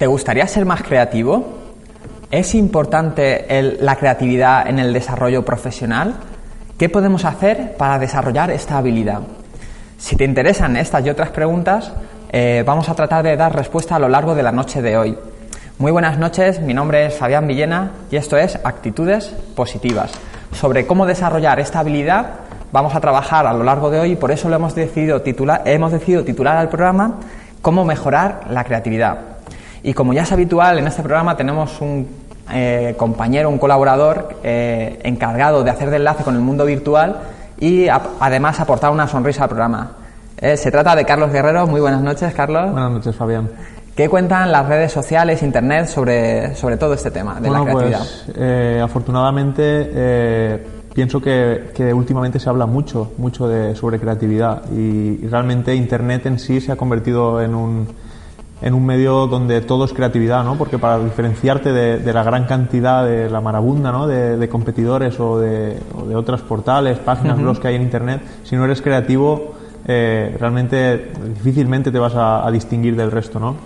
¿Te gustaría ser más creativo? ¿Es importante la creatividad en el desarrollo profesional? ¿Qué podemos hacer para desarrollar esta habilidad? Si te interesan estas y otras preguntas, eh, vamos a tratar de dar respuesta a lo largo de la noche de hoy. Muy buenas noches, mi nombre es Fabián Villena y esto es Actitudes Positivas. Sobre cómo desarrollar esta habilidad vamos a trabajar a lo largo de hoy y por eso lo hemos decidido titular, hemos decidido titular al programa Cómo mejorar la creatividad. Y como ya es habitual, en este programa tenemos un eh, compañero, un colaborador eh, encargado de hacer de enlace con el mundo virtual y a- además aportar una sonrisa al programa. Eh, se trata de Carlos Guerrero. Muy buenas noches, Carlos. Buenas noches, Fabián. ¿Qué cuentan las redes sociales, internet sobre, sobre todo este tema de la bueno, creatividad? pues eh, afortunadamente eh, pienso que, que últimamente se habla mucho, mucho de, sobre creatividad y, y realmente Internet en sí se ha convertido en un, en un medio donde todo es creatividad, ¿no? Porque para diferenciarte de, de la gran cantidad de la marabunda, ¿no? De, de competidores o de, o de otros portales, páginas, blogs que hay en Internet, si no eres creativo, eh, realmente difícilmente te vas a, a distinguir del resto, ¿no?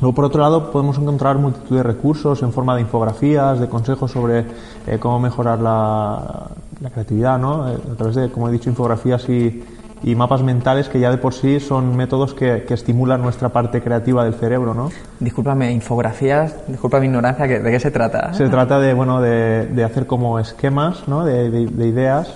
Luego, por otro lado, podemos encontrar multitud de recursos en forma de infografías, de consejos sobre eh, cómo mejorar la, la creatividad, ¿no? Eh, a través de, como he dicho, infografías y, y mapas mentales que ya de por sí son métodos que, que estimulan nuestra parte creativa del cerebro, ¿no? Discúlpame, infografías, disculpa mi ignorancia, ¿que- ¿de qué se trata? Se trata de, bueno, de, de hacer como esquemas, ¿no? De, de- de ideas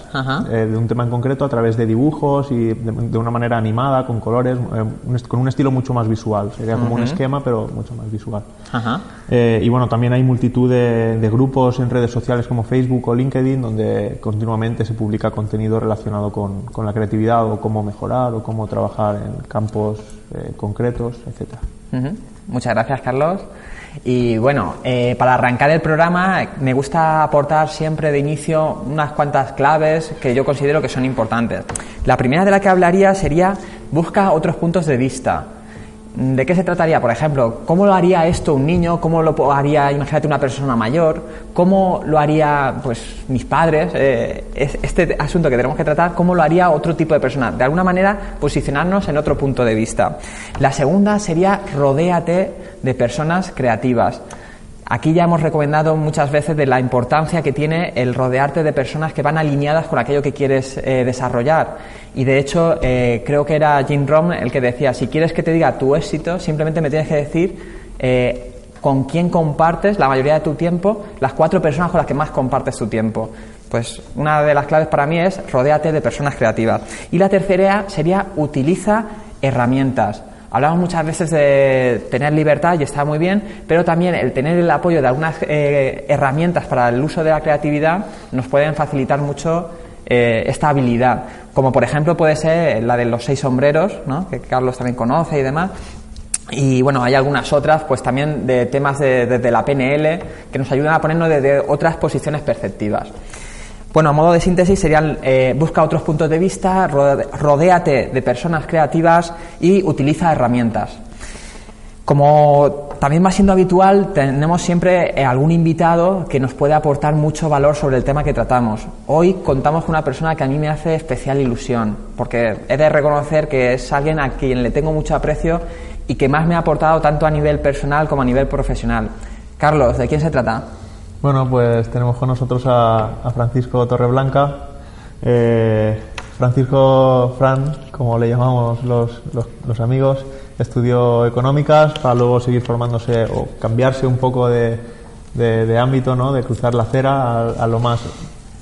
eh, de un tema en concreto a través de dibujos y de, una manera animada, con colores, eh, con un estilo mucho más visual. Sería como un esquema, pero mucho más visual. Ajá. Eh, y bueno, también hay multitud de, de grupos en redes sociales como Facebook o LinkedIn donde continuamente se publica contenido relacionado con, con la creatividad o cómo mejorar o cómo trabajar en campos eh, concretos, etcétera. Ujú. Muchas gracias, Carlos. Y bueno, eh, para arrancar el programa me gusta aportar siempre de inicio unas cuantas claves que yo considero que son importantes. La primera de la que hablaría sería busca otros puntos de vista. ¿De qué se trataría? Por ejemplo, ¿cómo lo haría esto un niño? ¿Cómo lo haría, imagínate, una persona mayor? ¿Cómo lo haría, pues, mis padres? Eh, es- este asunto que tenemos que tratar, ¿cómo lo haría otro tipo de persona? De alguna manera, posicionarnos en otro punto de vista. La segunda sería, rodéate de personas creativas. Aquí ya hemos recomendado muchas veces de la importancia que tiene el rodearte de personas que van alineadas con aquello que quieres eh, desarrollar. Y de hecho, eh, creo que era Jim Rohn el que decía, si quieres que te diga tu éxito, simplemente me tienes que decir eh, con quién compartes la mayoría de tu tiempo, las cuatro personas con las que más compartes tu tiempo. Pues una de las claves para mí es rodéate de personas creativas. Y la tercera sería utiliza herramientas. Hablamos muchas veces de tener libertad y está muy bien, pero también el tener el apoyo de algunas eh, herramientas para el uso de la creatividad nos pueden facilitar mucho eh, esta habilidad. Como por ejemplo puede ser la de los seis sombreros, que Carlos también conoce y demás. Y bueno, hay algunas otras, pues también de temas de- desde la PNL, que nos ayudan a ponernos desde otras posiciones perceptivas. Bueno, a modo de síntesis serían eh, busca otros puntos de vista, rodéate de personas creativas y utiliza herramientas. Como también va siendo habitual, tenemos siempre eh, algún invitado que nos puede aportar mucho valor sobre el tema que tratamos. Hoy contamos con una persona que a mí me hace especial ilusión, porque he de reconocer que es alguien a quien le tengo mucho aprecio y que más me ha aportado tanto a nivel personal como a nivel profesional. Carlos, ¿de quién se trata? Bueno, pues tenemos con nosotros a, a Francisco Torreblanca. Eh, Francisco Fran, como le llamamos los, los- amigos, estudió económicas para luego seguir formándose o cambiarse un poco de, de- ámbito, ¿no? de cruzar la acera a lo más,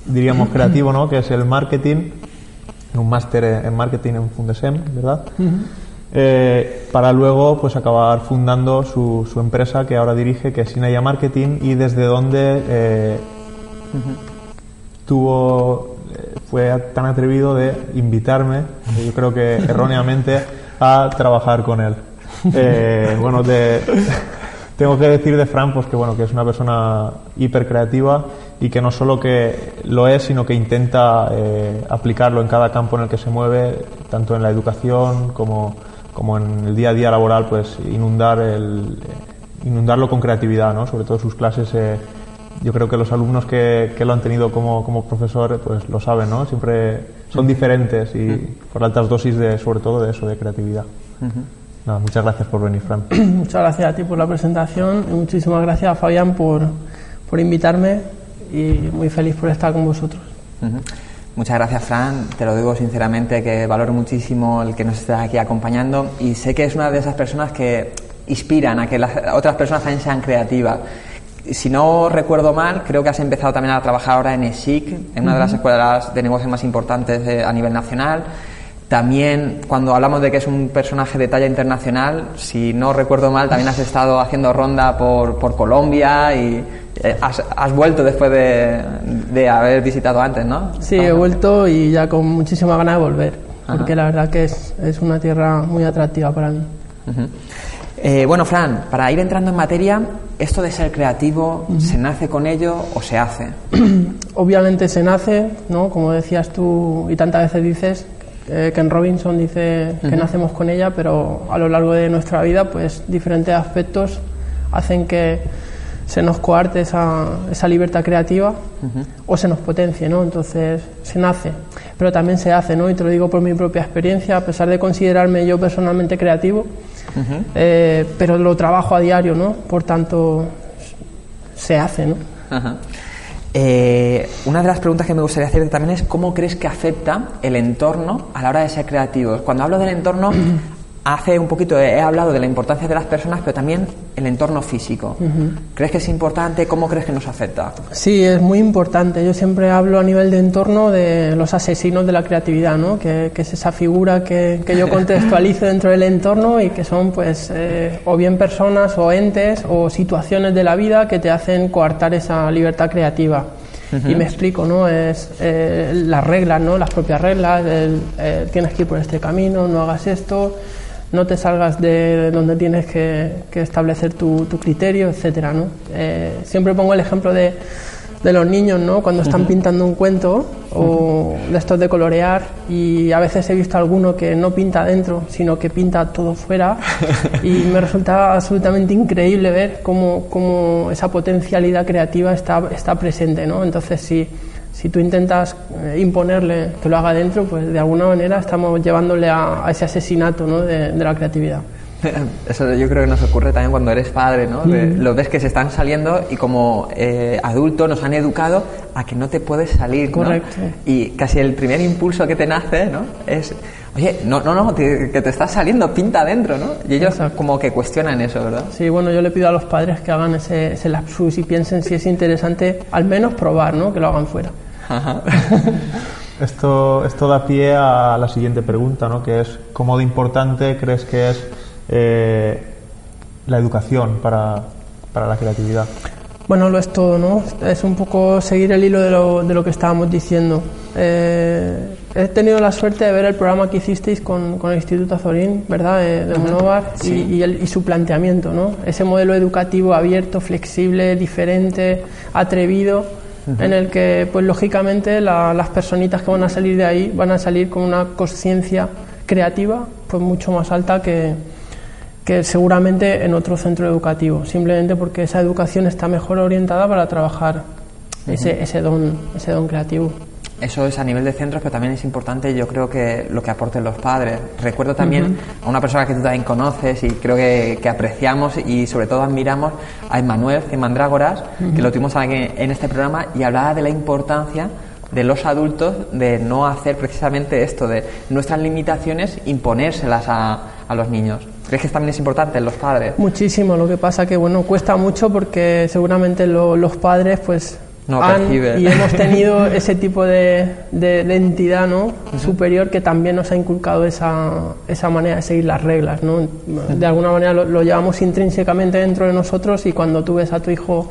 diríamos, creativo, ¿no? que es el marketing, un máster en marketing en Fundesem, ¿verdad? Eh, para luego pues acabar fundando su, su empresa que ahora dirige, que es Sinaya Marketing, y desde donde eh, tuvo fue tan atrevido de invitarme, yo creo que erróneamente, a trabajar con él. Eh, bueno, tengo que decir de Fran pues que bueno que es una persona hiper creativa y que no solo que lo es sino que intenta eh, aplicarlo en cada campo en el que se mueve tanto en la educación como, como en el día a día laboral pues inundar el inundarlo con creatividad no sobre todo sus clases eh, yo creo que los alumnos que, que, lo han tenido como, como profesor pues lo saben no siempre son diferentes y por altas dosis de sobre todo de eso de creatividad. Muchas gracias por venir, Fran. muchas gracias a ti por la presentación y muchísimas gracias a Fabián por, por invitarme y muy feliz por estar con vosotros. Muchas gracias, Fran. Te lo digo sinceramente que valoro muchísimo el que nos estés aquí acompañando y sé que es una de esas personas que inspiran a que las otras personas también sean creativas. Si no recuerdo mal, creo que has empezado también a trabajar ahora en ESIC, en una de las escuelas de negocios más importantes a nivel nacional. También, cuando hablamos de que es un personaje de talla internacional, si no recuerdo mal, también has estado haciendo ronda por, por Colombia y eh, has, has, vuelto después de, de, haber visitado antes, ¿no? Sí, he vuelto y ya con muchísima ganas de volver, porque la verdad que es, es, una tierra muy atractiva para mí. eh, bueno, Fran, para ir entrando en materia, ¿esto de ser creativo se nace con ello o se hace? Obviamente se nace, ¿no? Como decías tú y tantas veces dices, eh, Ken Robinson dice que nacemos con ella, pero a lo largo de nuestra vida, pues diferentes aspectos hacen que se nos coarte esa, esa libertad creativa o se nos potencie, ¿no? Entonces se nace, pero también se hace, ¿no? Y te lo digo por mi propia experiencia, a pesar de considerarme yo personalmente creativo, eh, pero lo trabajo a diario, ¿no? Por tanto, se hace, ¿no? Eh, una de las preguntas que me gustaría hacerte también es cómo crees que afecta el entorno a la hora de ser creativos. Cuando hablo del entorno, hace un poquito he hablado de la importancia de las personas, pero también el entorno físico. ¿Crees que es importante? ¿Cómo crees que nos afecta? Sí, es muy importante. Yo siempre hablo a nivel de entorno de los asesinos de la creatividad, ¿no? que, es esa figura que, yo contextualizo dentro del entorno y que son pues eh, o bien personas o entes o situaciones de la vida que te hacen coartar esa libertad creativa. Y me explico, ¿no? Es eh, las reglas, ¿no? Las propias reglas, eh, tienes que ir por este camino, no hagas esto, no te salgas de donde tienes que, establecer tu, criterio, etcétera, ¿no? Eh, siempre pongo el ejemplo de, de los niños, ¿no? Cuando están pintando un cuento o de estos de colorear y a veces he visto alguno que no pinta adentro, sino que pinta todo fuera y me resulta absolutamente increíble ver cómo, cómo esa potencialidad creativa está, está presente, ¿no? Entonces, si si tú intentas eh, imponerle que lo haga dentro, pues de alguna manera estamos llevándole a, ese asesinato ¿no? de, la creatividad. Eso yo creo que nos ocurre también cuando eres padre, ¿no? Lo ves que se están saliendo y como eh, adulto nos han educado a que no te puedes salir, Correcto. Y casi el primer impulso que te nace, ¿no? Es, oye, no, no, no, que te estás saliendo, pinta adentro, ¿no? Y ellos como que cuestionan eso, ¿verdad? Sí, bueno, yo le pido a los padres que hagan ese, ese lapsus y piensen si es interesante al menos probar, ¿no? Que lo hagan fuera. esto, esto da pie a la siguiente pregunta, ¿no? que es ¿cómo de importante crees que es eh, la educación para, para la creatividad? Bueno, lo es todo, ¿no? Es un poco seguir el hilo de lo, de lo que estábamos diciendo. Eh, he tenido la suerte de ver el programa que hicisteis con, con el Instituto Azorín, ¿verdad?, de, de Monóvar, y, y, su planteamiento, ¿no? Ese modelo educativo abierto, flexible, diferente, atrevido, en el que, pues lógicamente, las personitas que van a salir de ahí van a salir con una conciencia creativa pues mucho más alta que, que seguramente en otro centro educativo, simplemente porque esa educación está mejor orientada para trabajar ese, ese, don, ese don creativo. Eso es a nivel de centros, pero también es importante, yo creo que lo que aporten los padres. Recuerdo también a una persona que tú también conoces y creo que, apreciamos y sobre todo admiramos a Emmanuel Cimandrágoras, que lo tuvimos aquí en este programa y hablaba de la importancia de los adultos de no hacer precisamente esto, de nuestras limitaciones, imponérselas a, a los niños. ¿Crees que también es importante en los padres? Muchísimo, lo que pasa que bueno, cuesta mucho porque seguramente los padres pues y hemos tenido ese tipo de, de, entidad ¿no? superior que también nos ha inculcado esa, esa manera de seguir las reglas. ¿no? De alguna manera lo, llevamos intrínsecamente dentro de nosotros y cuando tú ves a tu hijo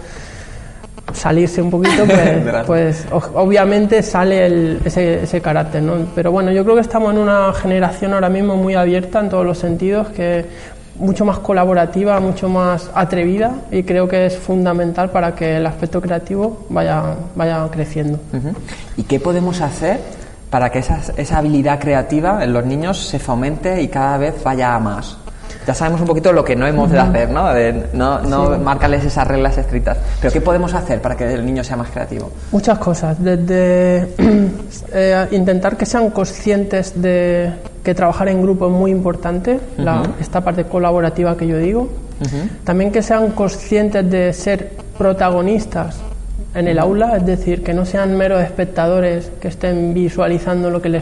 salirse un poquito, pues, pues obviamente sale ese, ese, carácter, ¿no? Pero bueno, yo creo que estamos en una generación ahora mismo muy abierta en todos los sentidos, que mucho más colaborativa, mucho más atrevida y creo que es fundamental para que el aspecto creativo vaya, vaya creciendo. ¿Y qué podemos hacer para que esa, esa habilidad creativa en los niños se fomente y cada vez vaya a más? Ya sabemos un poquito lo que no hemos de hacer, ¿no? De no, no marcarles esas reglas estrictas. Pero ¿qué podemos hacer para que el niño sea más creativo? Muchas cosas. Desde eh, intentar que sean conscientes de que trabajar en grupo es muy importante, esta parte colaborativa que yo digo. También que sean conscientes de ser protagonistas en el aula, es decir, que no sean meros espectadores que estén visualizando lo que les